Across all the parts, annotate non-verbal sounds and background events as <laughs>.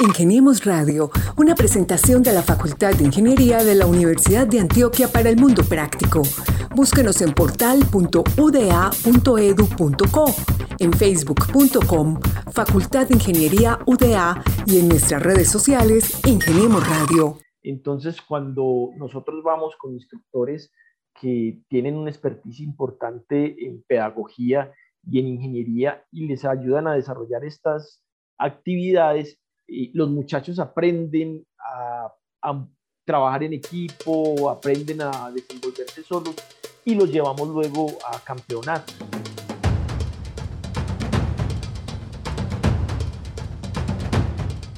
Ingeniemos Radio, una presentación de la Facultad de Ingeniería de la Universidad de Antioquia para el Mundo Práctico. Búsquenos en portal.uda.edu.co, en facebook.com, Facultad de Ingeniería UDA y en nuestras redes sociales, Ingeniemos Radio. Entonces, cuando nosotros vamos con instructores que tienen una expertise importante en pedagogía y en ingeniería y les ayudan a desarrollar estas actividades, los muchachos aprenden a, trabajar en equipo, aprenden a desenvolverse solos y los llevamos luego a campeonatos.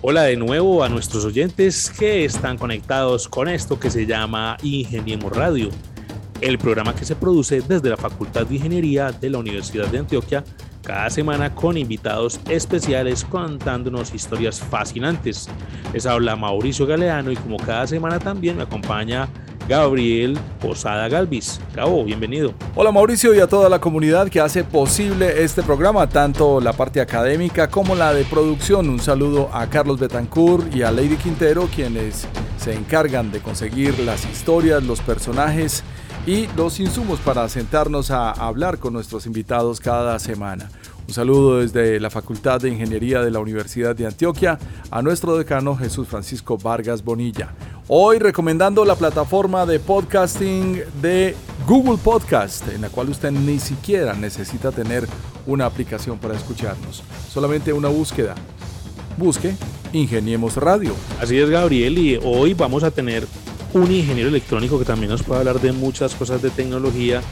Hola de nuevo a nuestros oyentes que están conectados con esto que se llama Ingeniemos Radio, el programa que se produce desde la Facultad de Ingeniería de la Universidad de Antioquia cada semana con invitados especiales contándonos historias fascinantes. Les habla Mauricio Galeano y como cada semana también me acompaña Gabriel Posada Galvis. Gabo, bienvenido. Hola Mauricio y a toda la comunidad que hace posible este programa, tanto la parte académica como la de producción. Un saludo a Carlos Betancourt y a Lady Quintero, quienes se encargan de conseguir las historias, los personajes y los insumos para sentarnos a hablar con nuestros invitados cada semana. Un saludo desde la Facultad de Ingeniería de la Universidad de Antioquia a nuestro decano Jesús Francisco Vargas Bonilla. Hoy recomendando la plataforma de podcasting de Google Podcast, en la cual usted ni siquiera necesita tener una aplicación para escucharnos, solamente una búsqueda. Busque Ingeniemos Radio. Así es, Gabriel, y hoy vamos a tener un ingeniero electrónico que también nos puede hablar de muchas cosas de tecnología,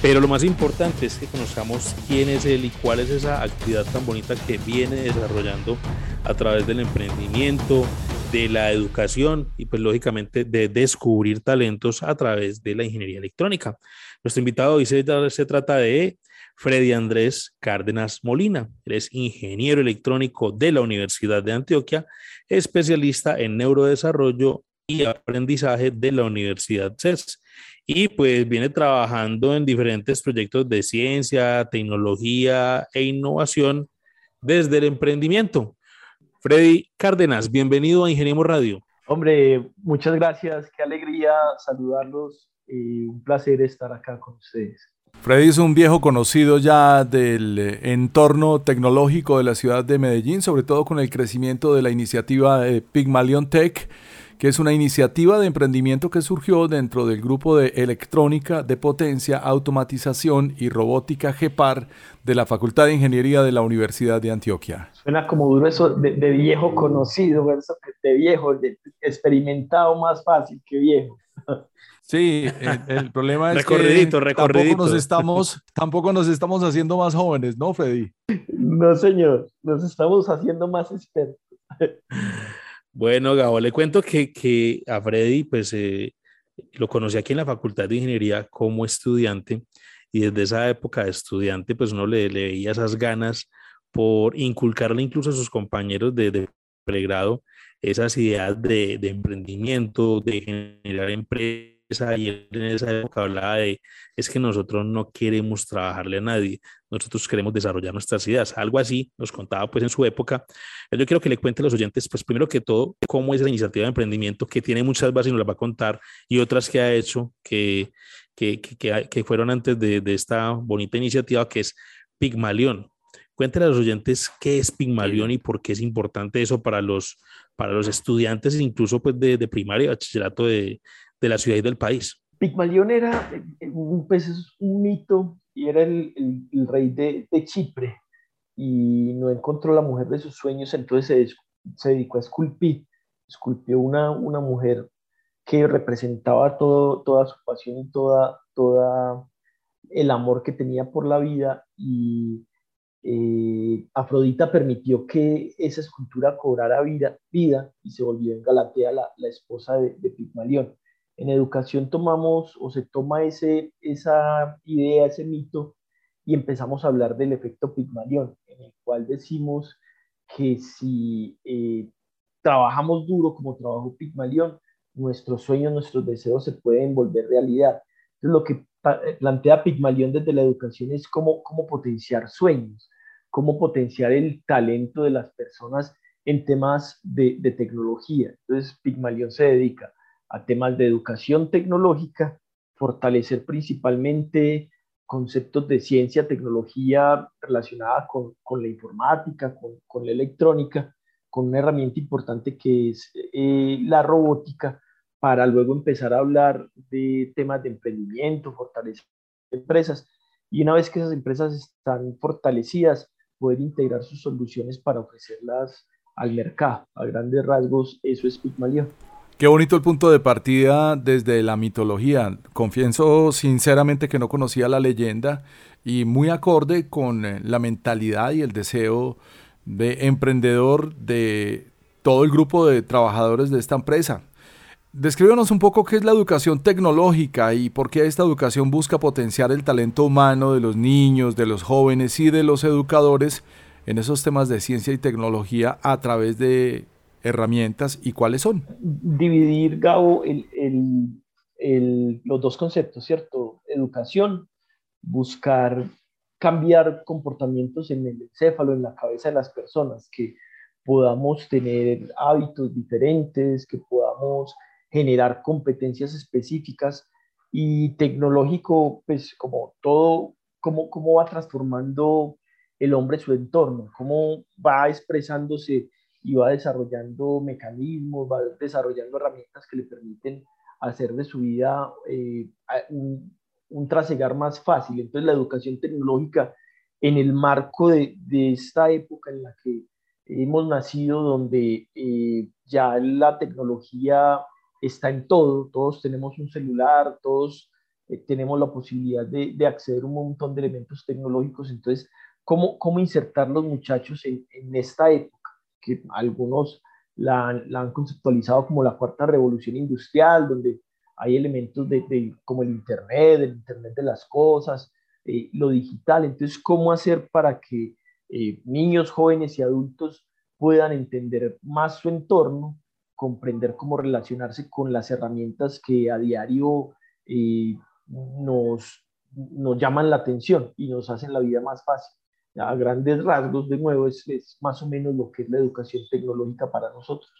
pero lo más importante es que conozcamos quién es él y cuál es esa actividad tan bonita que viene desarrollando a través del emprendimiento, de la educación y pues lógicamente de descubrir talentos a través de la ingeniería electrónica. Nuestro invitado hoy se, se trata de Freddy Andrés Cárdenas Molina. Él es ingeniero electrónico de la Universidad de Antioquia, especialista en neurodesarrollo y aprendizaje de la Universidad CES. Y pues viene trabajando en diferentes proyectos de ciencia, tecnología e innovación desde el emprendimiento. Freddy Cárdenas, bienvenido a Ingeniemos Radio. Hombre, muchas gracias, qué alegría saludarlos y un placer estar acá con ustedes. Freddy es un viejo conocido ya del entorno tecnológico de la ciudad de Medellín, sobre todo con el crecimiento de la iniciativa de Pygmalion Tech que es una iniciativa de emprendimiento que surgió dentro del grupo de electrónica de potencia, automatización y robótica GEPAR de la Facultad de Ingeniería de la Universidad de Antioquia. Suena como duro eso de, viejo conocido, eso de viejo, de experimentado más fácil que viejo. <laughs> Sí, el, problema es que tampoco nos, estamos, tampoco nos estamos haciendo más jóvenes, ¿no, Freddy? No, señor, nos estamos haciendo más expertos. <laughs> Bueno, Gabo, le cuento que, a Freddy, pues eh, lo conocí aquí en la Facultad de Ingeniería como estudiante y desde esa época de estudiante, pues uno le, veía esas ganas por inculcarle incluso a sus compañeros de, pregrado esas ideas de, de, emprendimiento, de generar empresas y en esa época hablaba de, es que nosotros no queremos trabajarle a nadie, nosotros queremos desarrollar nuestras ideas. Algo así nos contaba pues en su época. Yo quiero que le cuente a los oyentes, pues primero que todo, cómo es la iniciativa de emprendimiento, que tiene muchas bases y nos las va a contar, y otras que ha hecho que, que, que, que fueron antes de, de, esta bonita iniciativa que es Pigmalión. Cuéntale a los oyentes qué es Pigmalión y por qué es importante eso para los, para los estudiantes, incluso pues de, de primaria y bachillerato de la ciudad y del país. Pigmalión era pues, un mito y era el, rey de, Chipre y no encontró la mujer de sus sueños, entonces se, dedicó a esculpir. Esculpió una, mujer que representaba toda su pasión y toda, el amor que tenía por la vida y eh, Afrodita permitió que esa escultura cobrara vida, y se volvió en Galatea la, la esposa de, de Pigmalión en educación tomamos o se toma ese, esa idea, ese mito, y empezamos a hablar del efecto Pigmalión, en el cual decimos que si eh, trabajamos duro como trabajó Pigmalión, nuestros sueños, nuestros deseos se pueden volver realidad. Entonces, lo que eh, plantea Pigmalión desde la educación es cómo, cómo potenciar sueños, cómo potenciar el talento de las personas en temas de, tecnología. Entonces, Pigmalión se dedica a temas de educación tecnológica, fortalecer principalmente conceptos de ciencia, tecnología relacionada con, la informática, con, la electrónica, con una herramienta importante que es eh, la robótica, para luego empezar a hablar de temas de emprendimiento, fortalecer empresas. Y una vez que esas empresas están fortalecidas, poder integrar sus soluciones para ofrecerlas al mercado. A grandes rasgos, eso es Pigmalión. Qué bonito el punto de partida desde la mitología. Confieso sinceramente que no conocía la leyenda y muy acorde con eh, la mentalidad y el deseo de emprendedor de todo el grupo de trabajadores de esta empresa. Descríbanos un poco qué es la educación tecnológica y por qué esta educación busca potenciar el talento humano de los niños, de los jóvenes y de los educadores en esos temas de ciencia y tecnología a través de herramientas y cuáles son. Dividir, Gabo, los dos conceptos, ¿cierto? Educación, buscar cambiar comportamientos en el encéfalo, en la cabeza de las personas, que podamos tener hábitos diferentes, que podamos generar competencias específicas y tecnológico, pues como todo, cómo, cómo va transformando el hombre su entorno, cómo va expresándose y va desarrollando mecanismos, va desarrollando herramientas que le permiten hacer de su vida eh, un, un, trasegar más fácil. Entonces la educación tecnológica en el marco de, de esta época en la que hemos nacido, donde eh, ya la tecnología está en todo, todos tenemos un celular, todos eh, tenemos la posibilidad de, de, acceder a un montón de elementos tecnológicos, entonces, ¿cómo, cómo insertar los muchachos en, en esta época? Que algunos la, han conceptualizado como la cuarta revolución industrial, donde hay elementos de, como el Internet, el Internet de las cosas, eh, lo digital, entonces, ¿cómo hacer para que eh, niños, jóvenes y adultos puedan entender más su entorno comprender cómo relacionarse con las herramientas que a diario eh, nos, nos llaman la atención y nos hacen la vida más fácil. A grandes rasgos, de nuevo, es, es más o menos lo que es la educación tecnológica para nosotros.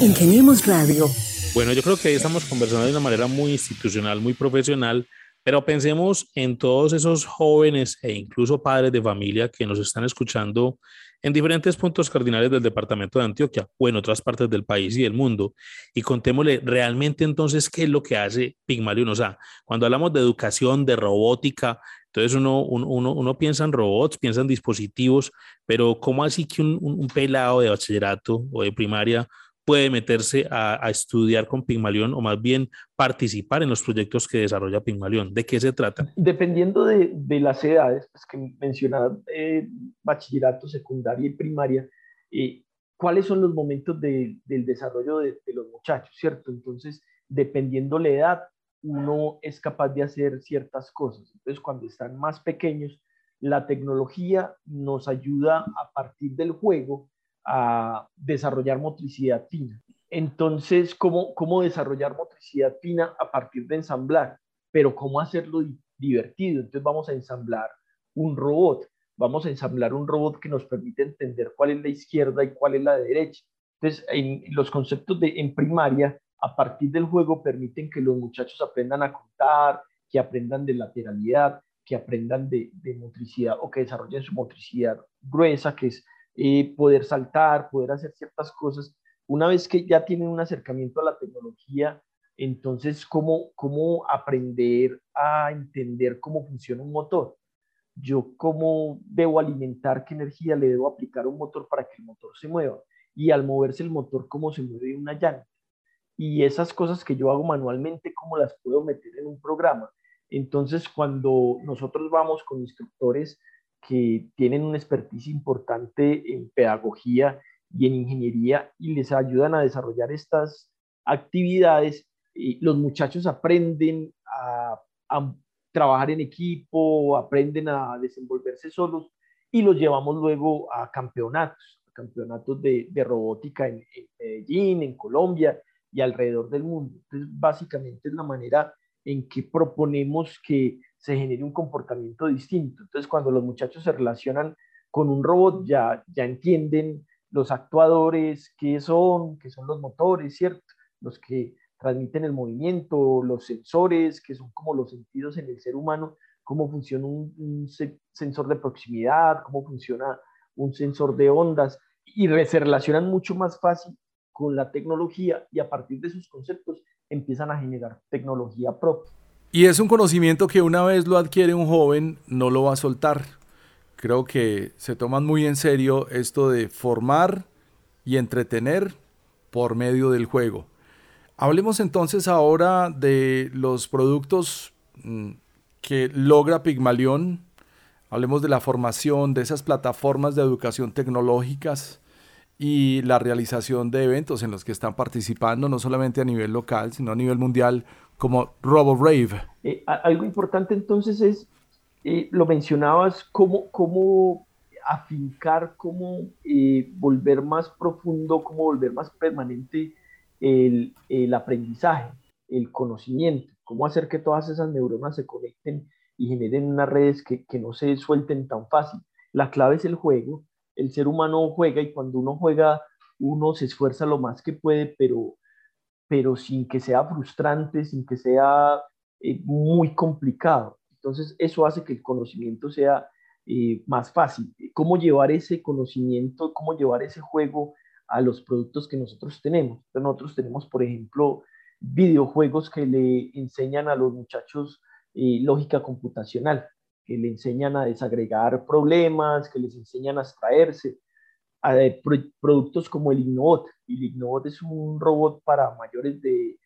Ingeniemos Radio. Bueno, yo creo que ahí estamos conversando de una manera muy institucional, muy profesional, pero pensemos en todos esos jóvenes e incluso padres de familia que nos están escuchando en diferentes puntos cardinales del departamento de Antioquia o en otras partes del país y del mundo. Y contémosle realmente entonces qué es lo que hace Pigmalion. O sea, cuando hablamos de educación, de robótica, entonces uno, uno, uno, piensa en robots, piensa en dispositivos, pero ¿cómo así que un, un pelado de bachillerato o de primaria puede meterse a, estudiar con Pigmalión o más bien participar en los proyectos que desarrolla Pigmalión? ¿De qué se trata? Dependiendo de, las edades pues, que mencionaba, eh, bachillerato, secundaria y primaria, eh, ¿cuáles son los momentos del desarrollo de, de, los muchachos, cierto? Entonces, dependiendo la edad, uno es capaz de hacer ciertas cosas. Entonces, cuando están más pequeños, la tecnología nos ayuda a partir del juego a desarrollar motricidad fina. Entonces, ¿cómo, ¿cómo desarrollar motricidad fina a partir de ensamblar? Pero ¿cómo hacerlo divertido? Entonces vamos a ensamblar un robot. Vamos a ensamblar un robot que nos permite entender cuál es la izquierda y cuál es la derecha. Entonces, en los conceptos de en primaria, a partir del juego, permiten que los muchachos aprendan a contar, que aprendan de lateralidad, que aprendan de, motricidad o que desarrollen su motricidad gruesa, que es eh, poder saltar, poder hacer ciertas cosas. Una vez que ya tienen un acercamiento a la tecnología, entonces, ¿cómo, cómo aprender a entender cómo funciona un motor? Yo cómo debo alimentar, qué energía le debo aplicar a un motor para que el motor se mueva. Y al moverse el motor, cómo se mueve una llanta. Y esas cosas que yo hago manualmente, cómo las puedo meter en un programa. Entonces, cuando nosotros vamos con instructores que tienen una expertise importante en pedagogía y en ingeniería y les ayudan a desarrollar estas actividades. Y los muchachos aprenden a, trabajar en equipo, aprenden a desenvolverse solos y los llevamos luego a campeonatos, campeonatos de, robótica en, en, Medellín, en Colombia y alrededor del mundo. Entonces, básicamente es la manera en que proponemos que se genere un comportamiento distinto. Entonces, cuando los muchachos se relacionan con un robot, ya, ya entienden los actuadores, qué son, qué son los motores, ¿cierto? Los que transmiten el movimiento, los sensores, que son como los sentidos en el ser humano, cómo funciona un, sensor de proximidad, cómo funciona un sensor de ondas, y se relacionan mucho más fácil con la tecnología y a partir de esos conceptos empiezan a generar tecnología propia. Y es un conocimiento que una vez lo adquiere un joven, no lo va a soltar. Creo que se toman muy en serio esto de formar y entretener por medio del juego. Hablemos entonces ahora de los productos mm, que logra Pigmalión. Hablemos de la formación, de esas plataformas de educación tecnológicas y la realización de eventos en los que están participando, no solamente a nivel local, sino a nivel mundial, como RoboRave. Eh, algo importante entonces es, eh, lo mencionabas, cómo, cómo afincar, cómo eh, volver más profundo, cómo volver más permanente el, el aprendizaje, el conocimiento, cómo hacer que todas esas neuronas se conecten y generen unas redes que, que no se suelten tan fácil. La clave es el juego, el ser humano juega y cuando uno juega, uno se esfuerza lo más que puede, pero, pero sin que sea frustrante, sin que sea eh, muy complicado. Entonces, eso hace que el conocimiento sea eh, más fácil. ¿Cómo llevar ese conocimiento, cómo llevar ese juego a los productos que nosotros tenemos? Nosotros tenemos, por ejemplo, videojuegos que le enseñan a los muchachos eh, lógica computacional le enseñan a desagregar problemas, que les enseñan a extraerse. A, productos como el Ignobot. El Ignobot es un robot para mayores de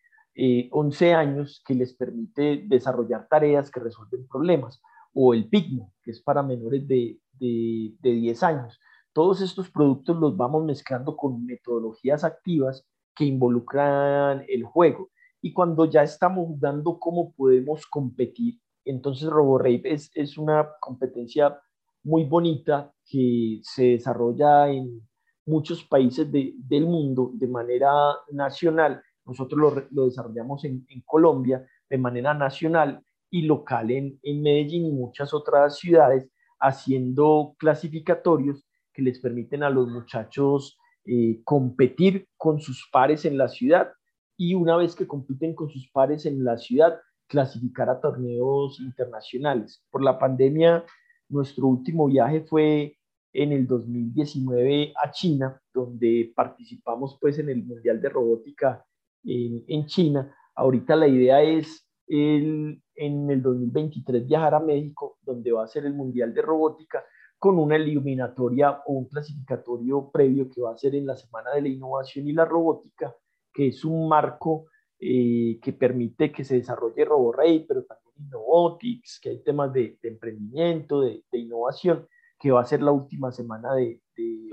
11 eh, años que les permite desarrollar tareas que resuelven problemas. O el Pigmo, que es para menores de, de, de 10 años. Todos estos productos los vamos mezclando con metodologías activas que involucran el juego. Y cuando ya estamos jugando cómo podemos competir, entonces RoboRape es, es una competencia muy bonita que se desarrolla en muchos países del mundo de manera nacional. Nosotros lo, desarrollamos en, Colombia de manera nacional y local en, Medellín y muchas otras ciudades, haciendo clasificatorios que les permiten a los muchachos eh, competir con sus pares en la ciudad y una vez que compiten con sus pares en la ciudad, clasificar a torneos internacionales. Por la pandemia, nuestro último viaje fue en el 2019 a China, donde participamos pues en el Mundial de Robótica en, China. Ahorita la idea es el, en el 2023 viajar a México, donde va a ser el Mundial de Robótica, con una eliminatoria o un clasificatorio previo que va a ser en la Semana de la Innovación y la Robótica, que es un marco eh, que permite que se desarrolle RoboRay, pero también Innovotics, que hay temas de, emprendimiento, de, innovación, que va a ser la última semana de,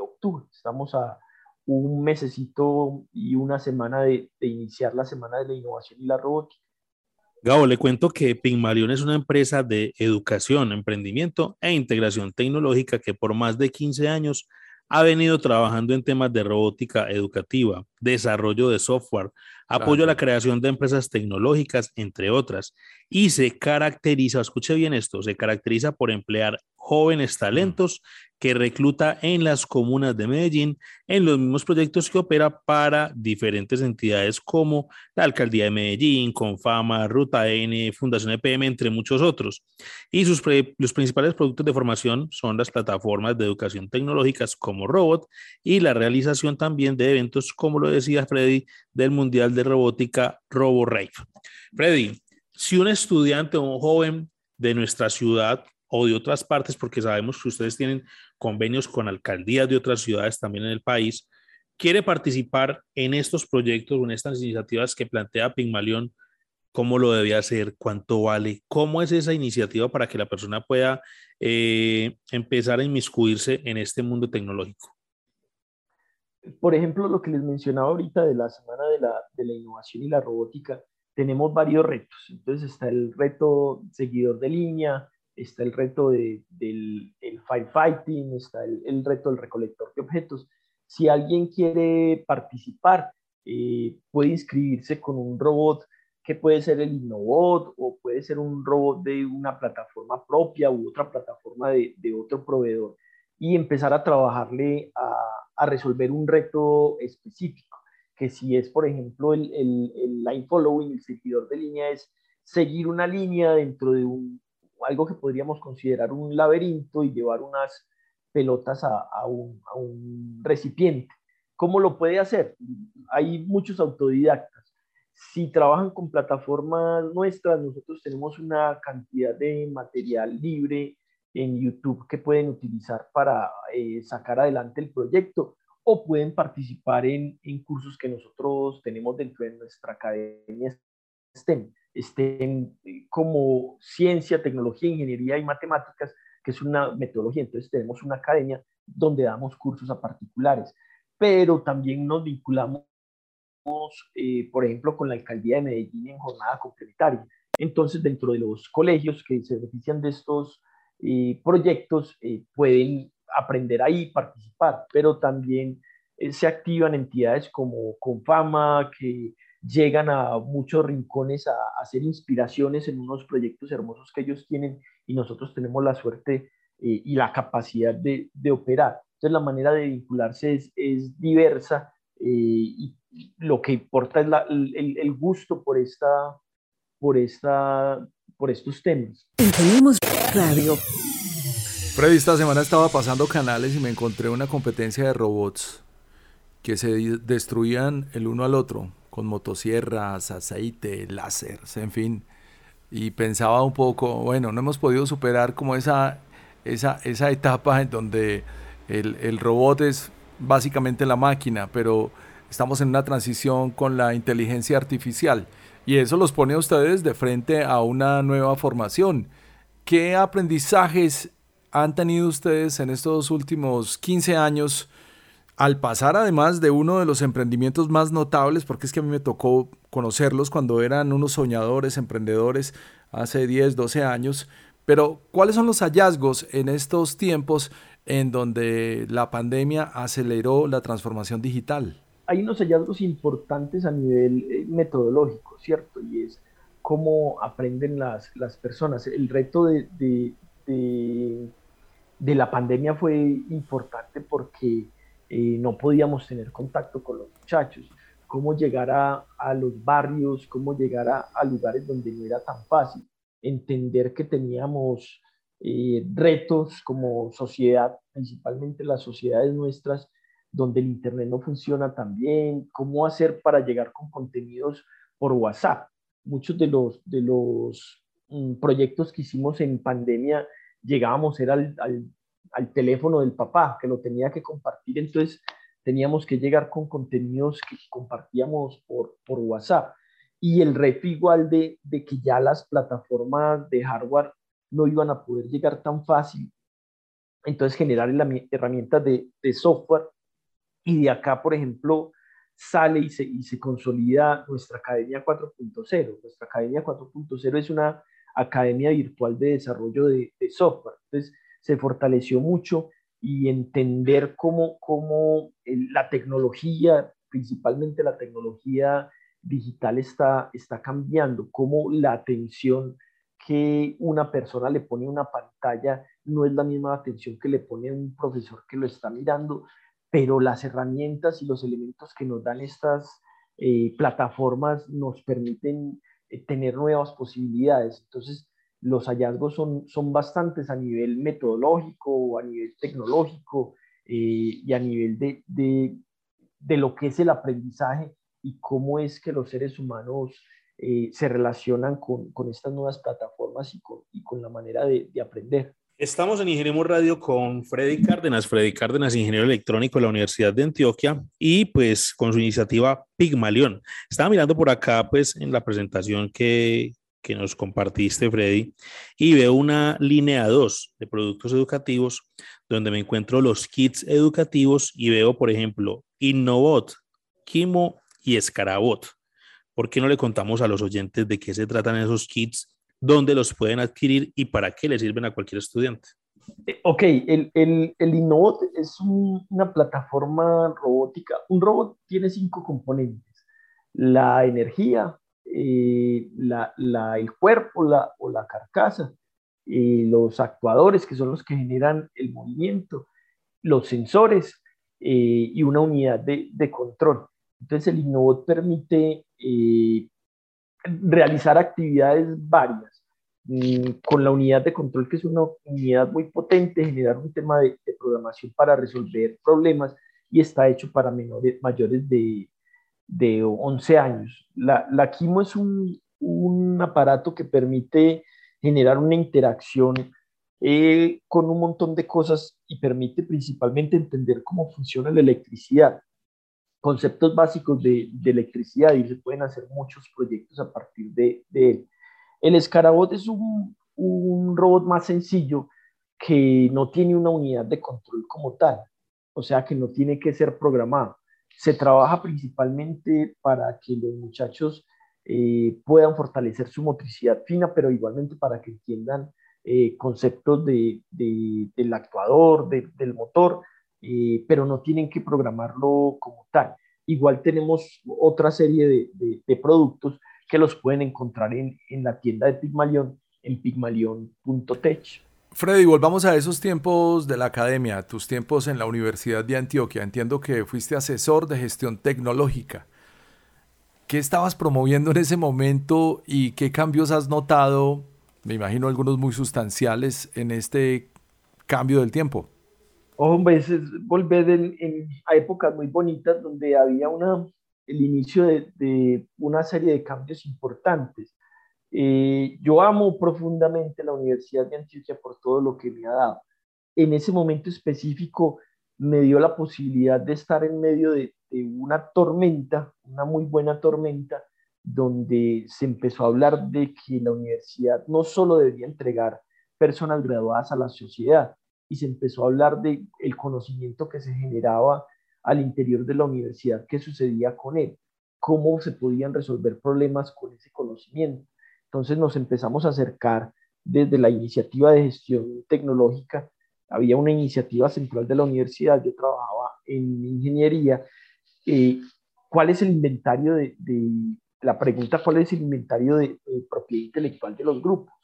octubre. Estamos a un mesecito y una semana de, iniciar la semana de la innovación y la robótica. Gabo, le cuento que Pigmalion es una empresa de educación, emprendimiento e integración tecnológica que por más de 15 años ha venido trabajando en temas de robótica educativa, desarrollo de software, apoyo a la creación de empresas tecnológicas, entre otras, y se caracteriza, escuche bien esto, se caracteriza por emplear jóvenes talentos que recluta en las comunas de Medellín en los mismos proyectos que opera para diferentes entidades como la Alcaldía de Medellín, Confama, Ruta N, Fundación EPM, entre muchos otros. Y sus los principales productos de formación son las plataformas de educación tecnológicas como Robot y la realización también de eventos, como lo decía Freddy, del Mundial de Robótica RoboRave. Freddy, si un estudiante o un joven de nuestra ciudad o de otras partes, porque sabemos que ustedes tienen convenios con alcaldías de otras ciudades también en el país, quiere participar en estos proyectos en estas iniciativas que plantea Pigmalión, ¿cómo lo debe hacer? ¿Cuánto vale? ¿Cómo es esa iniciativa para que la persona pueda eh, empezar a inmiscuirse en este mundo tecnológico? Por ejemplo, lo que les mencionaba ahorita de la Semana de la, de la Innovación y la Robótica, tenemos varios retos. Entonces está el reto seguidor de línea, está el reto de, del firefighting, está el, reto del recolector de objetos. Si alguien quiere participar, eh, puede inscribirse con un robot que puede ser el Innobot o puede ser un robot de una plataforma propia u otra plataforma de, otro proveedor. y empezar a trabajarle a, a resolver un reto específico, que si es, por ejemplo, el, el, el, line following, el seguidor de línea, es seguir una línea dentro de un, algo que podríamos considerar un laberinto y llevar unas pelotas a, a, un, a un recipiente. ¿Cómo lo puede hacer? Hay muchos autodidactas. Si trabajan con plataformas nuestras, nosotros tenemos una cantidad de material libre en YouTube que pueden utilizar para eh, sacar adelante el proyecto o pueden participar en, en, cursos que nosotros tenemos dentro de nuestra academia STEM, STEM eh, como ciencia, tecnología, ingeniería y matemáticas, que es una metodología. Entonces tenemos una academia donde damos cursos a particulares, pero también nos vinculamos, eh, por ejemplo, con la alcaldía de Medellín en jornada complementaria. Entonces, dentro de los colegios que se benefician de estos eh, proyectos eh, pueden aprender ahí, participar, pero también se activan entidades como Confama, que llegan a muchos rincones a, hacer inspiraciones en unos proyectos hermosos que ellos tienen y nosotros tenemos la suerte y la capacidad de, de, operar. Entonces la manera de vincularse es, es diversa y lo que importa es la, el, el, gusto por esta, por esta por estos temas. Tenemos radio. Freddy, esta semana estaba pasando canales y me encontré una competencia de robots que se destruían el uno al otro con motosierras, aceite, láseres, en fin. Y pensaba un poco, bueno, no hemos podido superar como esa, esa, esa etapa en donde el, el robot es básicamente la máquina, pero estamos en una transición con la inteligencia artificial. Y eso los pone a ustedes de frente a una nueva formación. ¿Qué aprendizajes han tenido ustedes en estos últimos 15 años al pasar además de uno de los emprendimientos más notables, porque es que a mí me tocó conocerlos cuando eran unos soñadores, emprendedores, hace 10, 12 años, pero ¿cuáles son los hallazgos en estos tiempos en donde la pandemia aceleró la transformación digital? hay unos hallazgos importantes a nivel eh, metodológico, ¿cierto? Y es cómo aprenden las, las personas. El reto de, de, de, la pandemia fue importante porque eh, no podíamos tener contacto con los muchachos. Cómo llegar a, a los barrios, cómo llegar a, a, lugares donde no era tan fácil. Entender que teníamos eh, retos como sociedad, principalmente las sociedades nuestras, donde el Internet no funciona tan bien, cómo hacer para llegar con contenidos por WhatsApp. Muchos de los, de los mm, proyectos que hicimos en pandemia llegábamos era al, al, al, teléfono del papá, que lo tenía que compartir, entonces teníamos que llegar con contenidos que compartíamos por, por WhatsApp. Y el reto igual de, de que ya las plataformas de hardware no iban a poder llegar tan fácil, entonces generar herramientas de, de software y de acá, por ejemplo, sale y se, y se consolida nuestra Academia 4.0. Nuestra Academia 4.0 es una academia virtual de desarrollo de, de, software. Entonces, se fortaleció mucho y entender cómo, cómo la tecnología, principalmente la tecnología digital, está, está cambiando, cómo la atención que una persona le pone a una pantalla no es la misma atención que le pone un profesor que lo está mirando, pero las herramientas y los elementos que nos dan estas eh, plataformas nos permiten eh, tener nuevas posibilidades. Entonces, los hallazgos son, son bastantes a nivel metodológico, a nivel tecnológico eh, y a nivel de, de, de, lo que es el aprendizaje y cómo es que los seres humanos eh, se relacionan con, con, estas nuevas plataformas y con, y con la manera de, de aprender. Estamos en Ingeniemos Radio con Freddy Cárdenas. Freddy Cárdenas, ingeniero electrónico de la Universidad de Antioquia y pues con su iniciativa Pigmalión. Estaba mirando por acá pues en la presentación que, que nos compartiste, Freddy, y veo una línea 2 de productos educativos donde me encuentro los kits educativos y veo, por ejemplo, Innovot, Kimo y Escarabot. ¿Por qué no le contamos a los oyentes de qué se tratan esos kits dónde los pueden adquirir y para qué les sirven a cualquier estudiante. Eh, ok, el, el, el Innovot es una plataforma robótica. Un robot tiene cinco componentes. La energía, eh, la, la, el cuerpo la, o la carcasa, eh, los actuadores, que son los que generan el movimiento, los sensores y una unidad de, de, control. Entonces el Innobot permite realizar actividades varias mm, con la unidad de control, que es una unidad muy potente, generar un tema de, programación para resolver problemas y está hecho para menores, mayores de, de 11 años. La, la Quimo es un, un, aparato que permite generar una interacción eh, con un montón de cosas y permite principalmente entender cómo funciona la electricidad conceptos básicos de, electricidad y se pueden hacer muchos proyectos a partir de, él. El Escarabot es un, robot más sencillo que no tiene una unidad de control como tal, o sea que no tiene que ser programado. Se trabaja principalmente para que los muchachos eh, puedan fortalecer su motricidad fina, pero igualmente para que entiendan eh, conceptos de, del actuador, del motor, eh, pero no tienen que programarlo como tal. Igual tenemos otra serie de, productos que los pueden encontrar en, la tienda de Pigmalión, en pigmalión.tech. Freddy, volvamos a esos tiempos de la academia, tus tiempos en la Universidad de Antioquia. Entiendo que fuiste asesor de gestión tecnológica. ¿Qué estabas promoviendo en ese momento y qué cambios has notado? Me imagino algunos muy sustanciales en este cambio del tiempo o veces volver en, a épocas muy bonitas donde había una, el inicio de, una serie de cambios importantes. Eh, yo amo profundamente la Universidad de Antioquia por todo lo que me ha dado. En ese momento específico me dio la posibilidad de estar en medio de, de una tormenta, una muy buena tormenta, donde se empezó a hablar de que la universidad no solo debía entregar personas graduadas a la sociedad, y se empezó a hablar de el conocimiento que se generaba al interior de la universidad, qué sucedía con él, cómo se podían resolver problemas con ese conocimiento. Entonces nos empezamos a acercar desde la iniciativa de gestión tecnológica. Había una iniciativa central de la universidad, yo trabajaba en ingeniería. Eh, ¿Cuál es el inventario de, la pregunta, cuál es el inventario de propiedad intelectual de los grupos?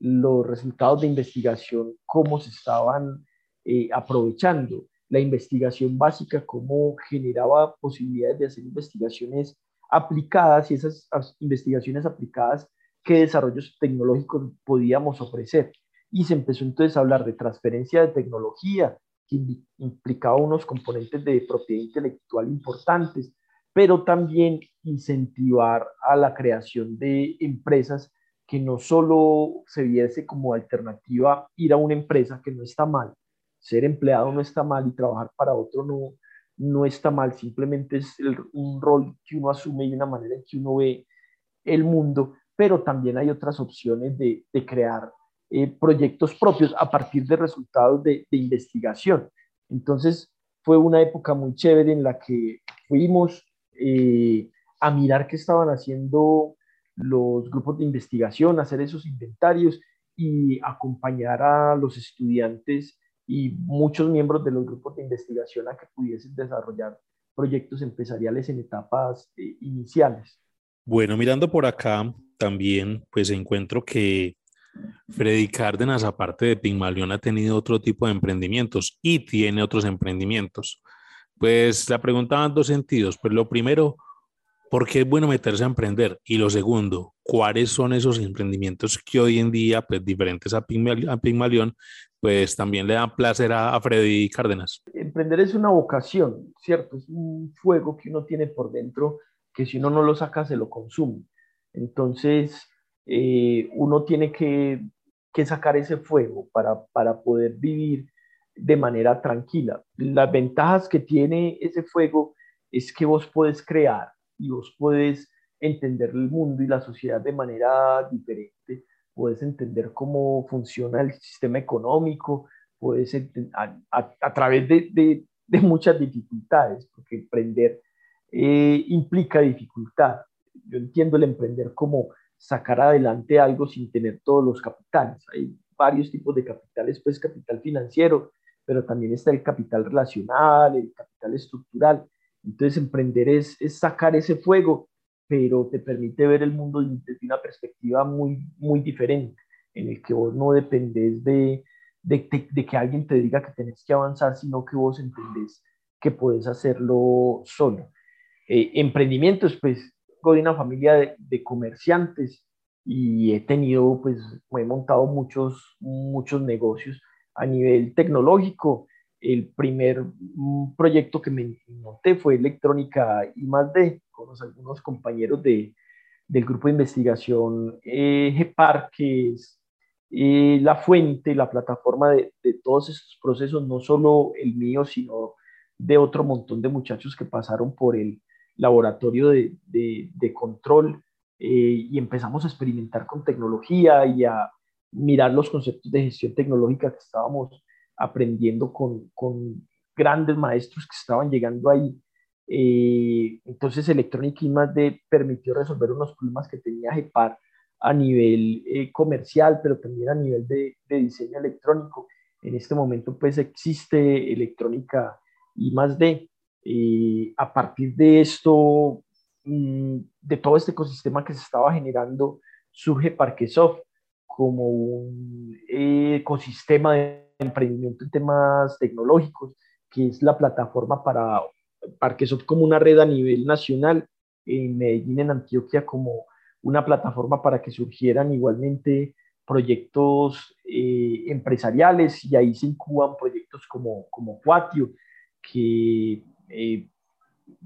los resultados de investigación, cómo se estaban eh, aprovechando, la investigación básica, cómo generaba posibilidades de hacer investigaciones aplicadas y esas investigaciones aplicadas, qué desarrollos tecnológicos podíamos ofrecer. Y se empezó entonces a hablar de transferencia de tecnología, que implicaba unos componentes de propiedad intelectual importantes, pero también incentivar a la creación de empresas que no solo se viese como alternativa ir a una empresa, que no está mal, ser empleado no está mal y trabajar para otro no, no está mal, simplemente es un rol que uno asume y una manera en que uno ve el mundo, pero también hay otras opciones de, crear eh, proyectos propios a partir de resultados de, de, investigación. Entonces fue una época muy chévere en la que fuimos eh, a mirar qué estaban haciendo los grupos de investigación, hacer esos inventarios y acompañar a los estudiantes y muchos miembros de los grupos de investigación a que pudiesen desarrollar proyectos empresariales en etapas eh, iniciales. Bueno, mirando por acá, también pues encuentro que Freddy Cárdenas, aparte de Pigmalión, ha tenido otro tipo de emprendimientos y tiene otros emprendimientos. Pues la pregunta va en dos sentidos. Pues lo primero, ¿Por qué es bueno meterse a emprender? Y lo segundo, ¿cuáles son esos emprendimientos que hoy en día, pues diferentes a, Pigmalión, pues también le dan placer a, Freddy Cárdenas? Emprender es una vocación, ¿cierto? Es un fuego que uno tiene por dentro que si uno no lo saca se lo consume. Entonces, eh, uno tiene que, que, sacar ese fuego para, para poder vivir de manera tranquila. Las ventajas que tiene ese fuego es que vos puedes crear y vos puedes entender el mundo y la sociedad de manera diferente, puedes entender cómo funciona el sistema económico, puedes a, a, través de, de, muchas dificultades, porque emprender eh, implica dificultad. Yo entiendo el emprender como sacar adelante algo sin tener todos los capitales. Hay varios tipos de capitales, pues capital financiero, pero también está el capital relacional, el capital estructural. Entonces, emprender es, sacar ese fuego, pero te permite ver el mundo desde una perspectiva muy, muy diferente, en el que vos no dependes de, de, que alguien te diga que tenés que avanzar, sino que vos entendés que puedes hacerlo solo. Eh, emprendimientos, pues, soy una familia de, de, comerciantes y he tenido, pues, he montado muchos, muchos negocios a nivel tecnológico. El primer mm, proyecto que me monté fue electrónica y más de con algunos compañeros de, del grupo de investigación eh, GEPAR, que eh, la fuente, la plataforma de, de, todos estos procesos, no solo el mío, sino de otro montón de muchachos que pasaron por el laboratorio de, de, control eh, y empezamos a experimentar con tecnología y a mirar los conceptos de gestión tecnológica que estábamos aprendiendo con, con grandes maestros que estaban llegando ahí eh, entonces Electronic I+D permitió resolver unos problemas que tenía GEPAR a nivel eh, comercial, pero también a nivel de, diseño electrónico. En este momento pues existe electrónica I+D. Eh, a partir de esto, mm, de todo este ecosistema que se estaba generando, surge Parquesoft como un ecosistema de emprendimiento en temas tecnológicos, que es la plataforma para Parquesot como una red a nivel nacional, en Medellín, en Antioquia, como una plataforma para que surgieran igualmente proyectos eh, empresariales y ahí se incuban proyectos como, como Cuatio, que eh,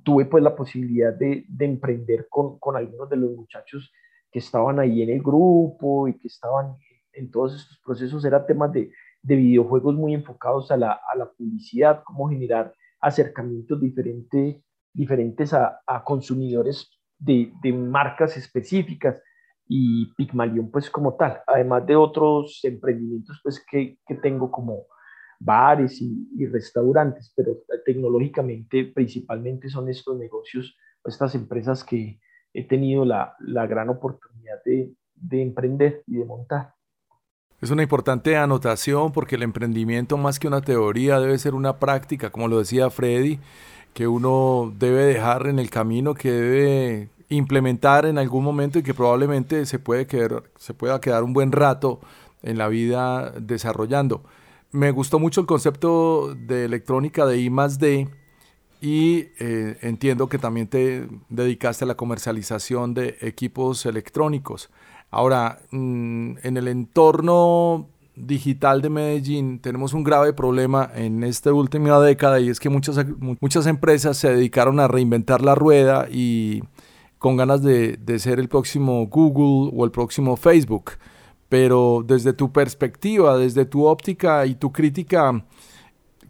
tuve pues la posibilidad de, de emprender con, con, algunos de los muchachos que estaban ahí en el grupo y que estaban en todos estos procesos, eran temas de, de videojuegos muy enfocados a la, a la publicidad, cómo generar acercamientos diferente, diferentes a, a consumidores de, de, marcas específicas. Y Pigmalion pues como tal, además de otros emprendimientos pues que, que tengo como bares y, y, restaurantes, pero tecnológicamente principalmente son estos negocios, estas empresas que he tenido la, la gran oportunidad de, de emprender y de montar. Es una importante anotación porque el emprendimiento más que una teoría debe ser una práctica, como lo decía Freddy, que uno debe dejar en el camino, que debe implementar en algún momento y que probablemente se, puede quedar, se pueda quedar un buen rato en la vida desarrollando. Me gustó mucho el concepto de electrónica de I más D y eh, entiendo que también te dedicaste a la comercialización de equipos electrónicos. Ahora, mm, en el entorno digital de Medellín tenemos un grave problema en esta última década y es que muchas, muchas empresas se dedicaron a reinventar la rueda y con ganas de, de ser el próximo Google o el próximo Facebook. Pero desde tu perspectiva, desde tu óptica y tu crítica,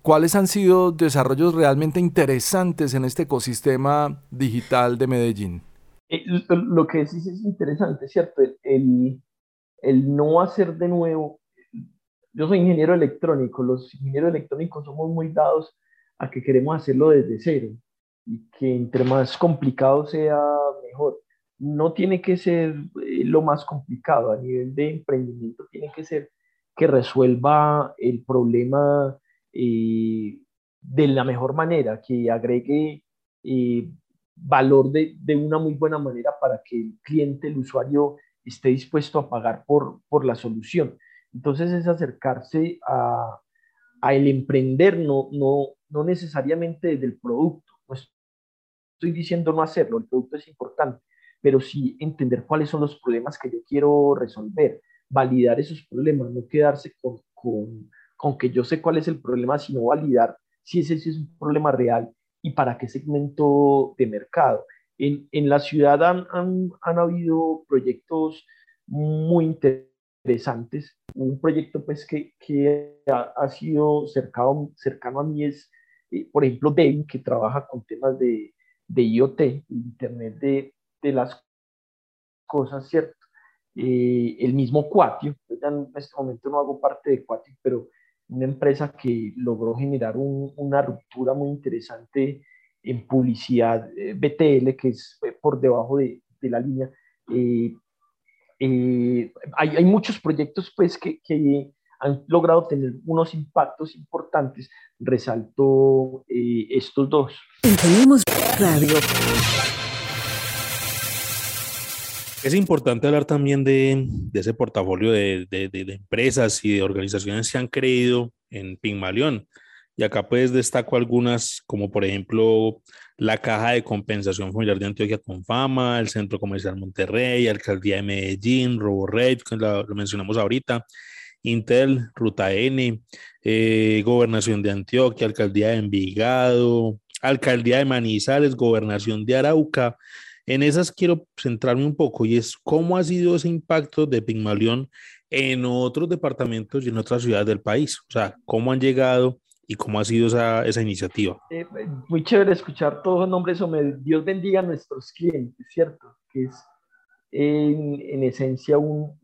¿cuáles han sido desarrollos realmente interesantes en este ecosistema digital de Medellín? Eh, lo que decís es interesante, ¿cierto? El, el no hacer de nuevo, yo soy ingeniero electrónico, los ingenieros electrónicos somos muy dados a que queremos hacerlo desde cero y que entre más complicado sea, mejor. No tiene que ser eh, lo más complicado a nivel de emprendimiento, tiene que ser que resuelva el problema eh, de la mejor manera, que agregue valor de, de, una muy buena manera para que el cliente, el usuario, esté dispuesto a pagar por, por la solución. Entonces es acercarse a, a el emprender, no, no, no necesariamente desde el producto. No estoy diciendo no hacerlo, el producto es importante, pero sí entender cuáles son los problemas que yo quiero resolver, validar esos problemas, no quedarse con, con, con que yo sé cuál es el problema, sino validar si ese es un problema real y para qué segmento de mercado. En, en la ciudad han, han, han, habido proyectos muy interesantes. Un proyecto pues, que, que ha, ha, sido cercano, cercano a mí es, eh, por ejemplo, Devin, que trabaja con temas de, de IoT, Internet de, de las cosas, ¿cierto? Eh, el mismo Quatio, en este momento no hago parte de Quatio, pero una empresa que logró generar una ruptura muy interesante en publicidad eh, BTL, que es eh, por debajo de, de la línea. Eh, hay, hay, muchos proyectos pues, que, que, han logrado tener unos impactos importantes. Resalto estos dos. Tenemos radio. Es importante hablar también de, ese portafolio de, empresas y de organizaciones que han creído en Pigmalión. Y acá pues destaco algunas, como por ejemplo la Caja de Compensación Familiar de Antioquia con Fama, el Centro Comercial Monterrey, Alcaldía de Medellín, RoboRed, que lo, mencionamos ahorita, Intel, Ruta N, eh, Gobernación de Antioquia, Alcaldía de Envigado, Alcaldía de Manizales, Gobernación de Arauca. En esas quiero centrarme un poco y es cómo ha sido ese impacto de Pigmalión en otros departamentos y en otras ciudades del país. O sea, cómo han llegado y cómo ha sido esa, esa iniciativa. Eh, muy chévere escuchar todos los nombres. Dios bendiga a nuestros clientes, ¿cierto? Que es en, en esencia un,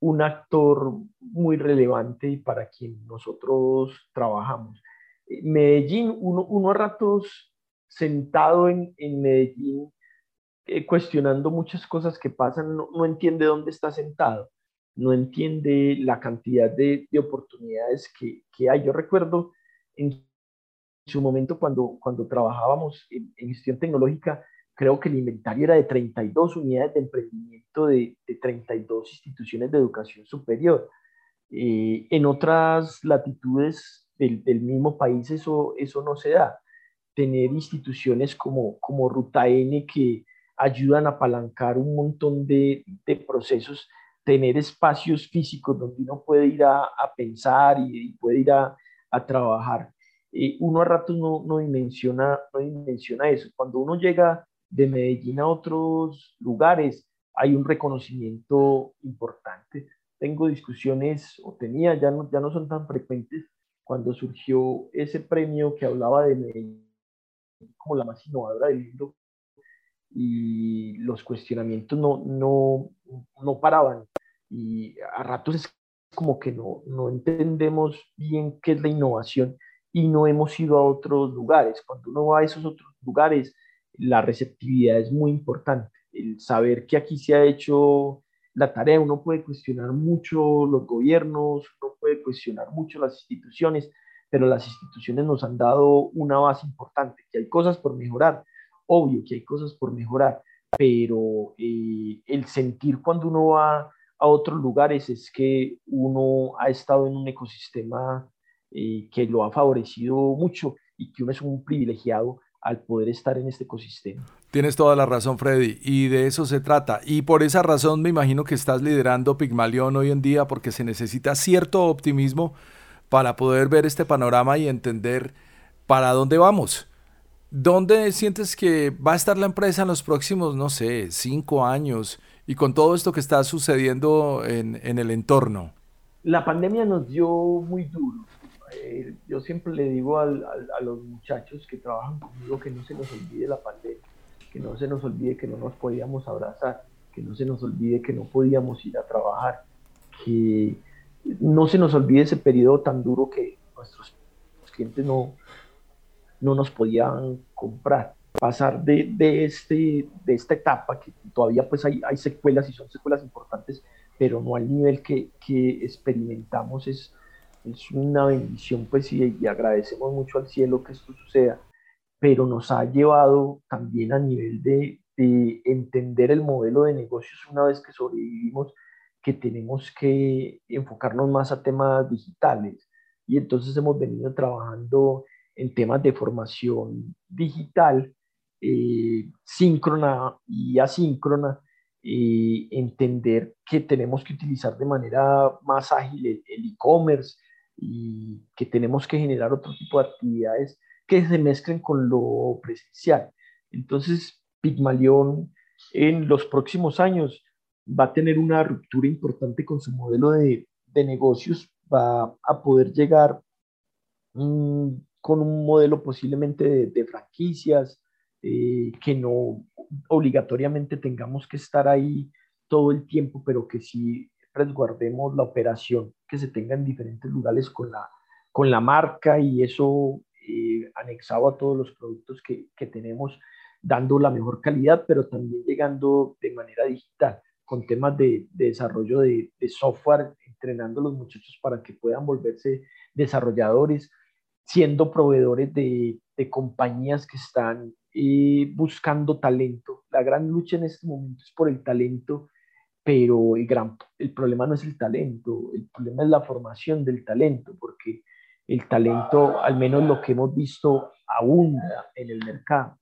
un, actor muy relevante para quien nosotros trabajamos. Eh, Medellín, uno a ratos sentado en, en Medellín, eh, cuestionando muchas cosas que pasan, no, no entiende dónde está sentado no entiende la cantidad de, oportunidades que, hay. Yo recuerdo en su momento cuando, cuando trabajábamos en, gestión tecnológica, creo que el inventario era de 32 unidades de emprendimiento de, 32 instituciones de educación superior. Eh, en otras latitudes del, mismo país eso, eso no se da. Tener instituciones como, como Ruta N que ayudan a apalancar un montón de, de procesos tener espacios físicos donde uno puede ir a, pensar y, puede ir a, trabajar. Eh, uno a ratos no, no, dimensiona, no dimensiona eso. Cuando uno llega de Medellín a otros lugares, hay un reconocimiento importante. Tengo discusiones, o tenía, ya no, ya no son tan frecuentes, cuando surgió ese premio que hablaba de Medellín como la más innovadora del mundo, y los cuestionamientos no, no, no paraban. Y a ratos es como que no, no entendemos bien qué es la innovación y no hemos ido a otros lugares. Cuando uno va a esos otros lugares, la receptividad es muy importante. El saber que aquí se ha hecho la tarea, uno puede cuestionar mucho los gobiernos, uno puede cuestionar mucho las instituciones, pero las instituciones nos han dado una base importante, que hay cosas por mejorar, obvio que hay cosas por mejorar, pero eh, el sentir cuando uno va a otros lugares es que uno ha estado en un ecosistema eh, que lo ha favorecido mucho y que uno es un privilegiado al poder estar en este ecosistema. Tienes toda la razón, Freddy, y de eso se trata. Y por esa razón me imagino que estás liderando Pigmalión hoy en día porque se necesita cierto optimismo para poder ver este panorama y entender para dónde vamos. ¿Dónde sientes que va a estar la empresa en los próximos, no sé, cinco años y con todo esto que está sucediendo en, el entorno? La pandemia nos dio muy duro. Eh, yo siempre le digo a los muchachos que trabajan conmigo que no se nos olvide la pandemia, que no se nos olvide que no nos podíamos abrazar, que no se nos olvide que no podíamos ir a trabajar, que no se nos olvide ese periodo tan duro que nuestros clientes no, no nos podían comprar. Pasar de, de, este, de esta etapa, que todavía pues hay, hay secuelas y son secuelas importantes, pero no al nivel que, que experimentamos, es, es una bendición pues y, y agradecemos mucho al cielo que esto suceda, pero nos ha llevado también a nivel de, de entender el modelo de negocios una vez que sobrevivimos, que tenemos que enfocarnos más a temas digitales. Y entonces hemos venido trabajando en temas de formación digital, eh, síncrona y asíncrona, eh, entender que tenemos que utilizar de manera más ágil el e-commerce y que tenemos que generar otro tipo de actividades que se mezclen con lo presencial. Entonces, Pigmalión en los próximos años va a tener una ruptura importante con su modelo de, de negocios, va a poder llegar mmm, con un modelo posiblemente de, franquicias, eh, que no obligatoriamente tengamos que estar ahí todo el tiempo, pero que sí resguardemos la operación que se tenga en diferentes lugares con la, con la marca y eso eh, anexado a todos los productos que, que, tenemos, dando la mejor calidad, pero también llegando de manera digital, con temas de, de desarrollo de, de, software, entrenando a los muchachos para que puedan volverse desarrolladores, siendo proveedores de, compañías que están eh, buscando talento. la gran lucha en este momento es por el talento, pero el, gran, el problema no es el talento, el problema es la formación del talento, porque el talento, al menos lo que hemos visto, abunda en el mercado.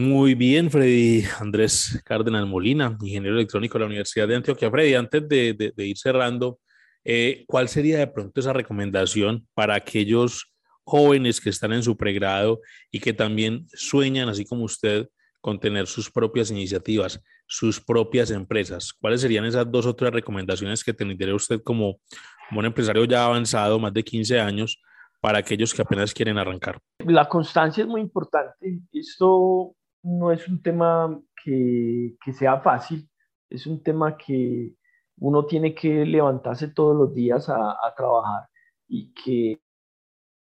Muy bien, Freddy Andrés Cárdenas Molina, ingeniero electrónico de la Universidad de Antioquia. Freddy, antes de, ir cerrando, eh, ¿cuál sería de pronto esa recomendación para aquellos jóvenes que están en su pregrado y que también sueñan, así como usted, con tener sus propias iniciativas, sus propias empresas? ¿Cuáles serían esas dos o tres recomendaciones que tendría usted como, como un empresario ya avanzado, más de 15 años, para aquellos que apenas quieren arrancar? La constancia es muy importante. Esto no es un tema que, que sea fácil, es un tema que uno tiene que levantarse todos los días a, trabajar y que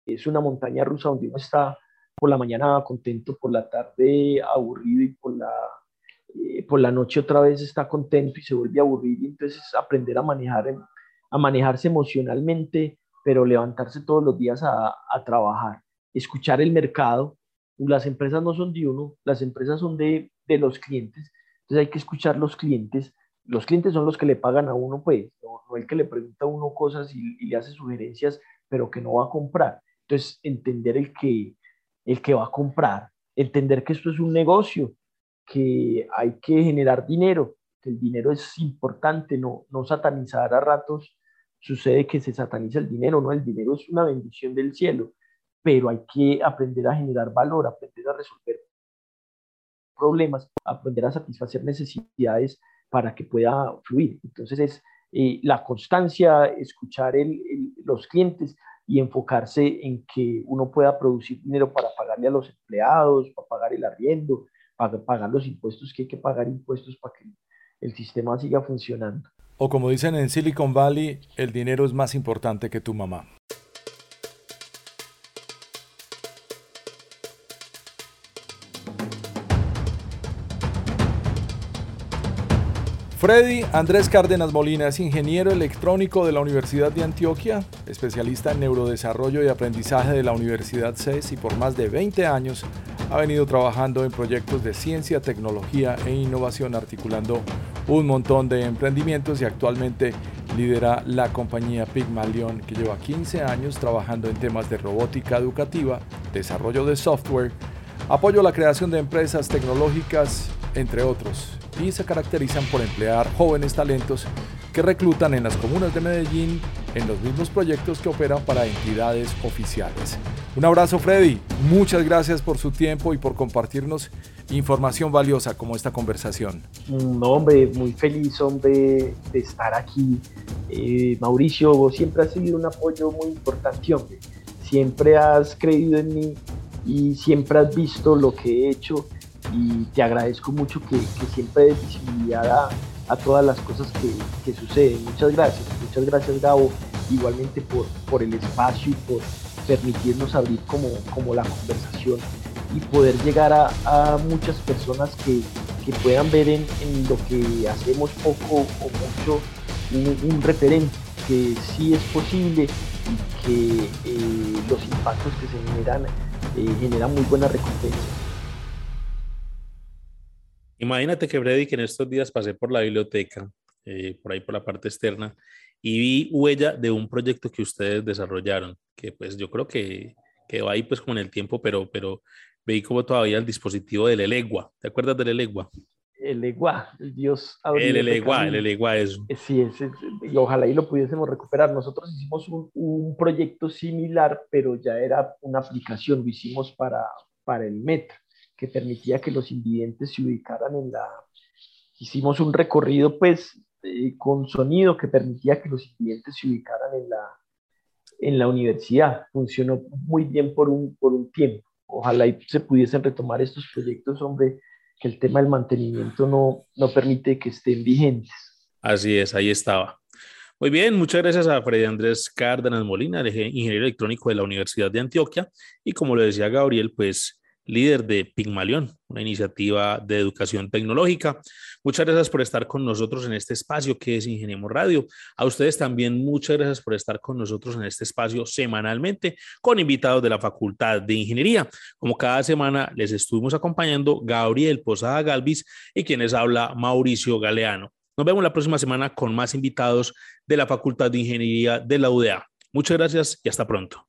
es una montaña rusa donde uno está por la mañana contento, por la tarde aburrido y por la, eh, por la noche otra vez está contento y se vuelve aburrido. Entonces aprender a, manejar, a manejarse emocionalmente, pero levantarse todos los días a trabajar, escuchar el mercado. Las empresas no son de uno, las empresas son de, de los clientes. Entonces hay que escuchar los clientes. Los clientes son los que le pagan a uno, pues, no, el que le pregunta a uno cosas y, le hace sugerencias, pero que no va a comprar. Entonces, entender el que, el que va a comprar, entender que esto es un negocio, que hay que generar dinero, que el dinero es importante, no, no satanizar a ratos. Sucede que se sataniza el dinero, ¿no? El dinero es una bendición del cielo, pero hay que aprender a generar valor, aprender a resolver problemas, aprender a satisfacer necesidades para que pueda fluir. Entonces es eh, la constancia, escuchar el, los clientes, y enfocarse en que uno pueda producir dinero para pagarle a los empleados, para pagar el arriendo, para pagar los impuestos, que hay que pagar impuestos para que el sistema siga funcionando. O como dicen en Silicon Valley, el dinero es más importante que tu mamá. Freddy Andrés Cárdenas Molina es ingeniero electrónico de la Universidad de Antioquia, especialista en neurodesarrollo y aprendizaje de la Universidad CES y por más de 20 años ha venido trabajando en proyectos de ciencia, tecnología e innovación articulando un montón de emprendimientos y actualmente lidera la compañía Pygmalion que lleva 15 años trabajando en temas de robótica educativa, desarrollo de software, apoyo a la creación de empresas tecnológicas, entre otros y se caracterizan por emplear jóvenes talentos que reclutan en las comunas de Medellín en los mismos proyectos que operan para entidades oficiales. Un abrazo Freddy, muchas gracias por su tiempo y por compartirnos información valiosa como esta conversación. No, hombre, muy feliz, hombre, de estar aquí. Eh, Mauricio, vos siempre has sido un apoyo muy importante, hombre. Siempre has creído en mí y siempre has visto lo que he hecho y te agradezco mucho que, siempre des visibilidad a, todas las cosas que, suceden. Muchas gracias, muchas gracias Gabo, igualmente por, por el espacio y por permitirnos abrir como, como la conversación y poder llegar a, muchas personas que, puedan ver en, lo que hacemos poco o mucho un, referente, que sí es posible y que eh, los impactos que se generan eh, generan muy buena recompensa. Imagínate que Freddy, que en estos días pasé por la biblioteca, eh, por ahí por la parte externa, y vi huella de un proyecto que ustedes desarrollaron, que pues yo creo que quedó ahí pues como en el tiempo, pero, pero veí como todavía el dispositivo del Elegua. ¿Te acuerdas del Elegua? El Elegua, el dios. El Elegua, el Elegua es. Eh, sí, es, y ojalá y lo pudiésemos recuperar. Nosotros hicimos un, un, proyecto similar, pero ya era una aplicación, lo hicimos para, para el Metro que permitía que los invidentes se ubicaran en la... Hicimos un recorrido pues eh, con sonido que permitía que los invidentes se ubicaran en la, en la universidad. Funcionó muy bien por un, por un tiempo. Ojalá y se pudiesen retomar estos proyectos, hombre, que el tema del mantenimiento no, no permite que estén vigentes. Así es, ahí estaba. Muy bien, muchas gracias a Freddy Andrés Cárdenas Molina, ingeniero electrónico de la Universidad de Antioquia. Y como le decía Gabriel, pues líder de Pigmalión, una iniciativa de educación tecnológica. Muchas gracias por estar con nosotros en este espacio que es Ingeniemos Radio. A ustedes también muchas gracias por estar con nosotros en este espacio semanalmente con invitados de la Facultad de Ingeniería. Como cada semana les estuvimos acompañando Gabriel Posada Galvis y quienes habla Mauricio Galeano. Nos vemos la próxima semana con más invitados de la Facultad de Ingeniería de la UDA. Muchas gracias y hasta pronto.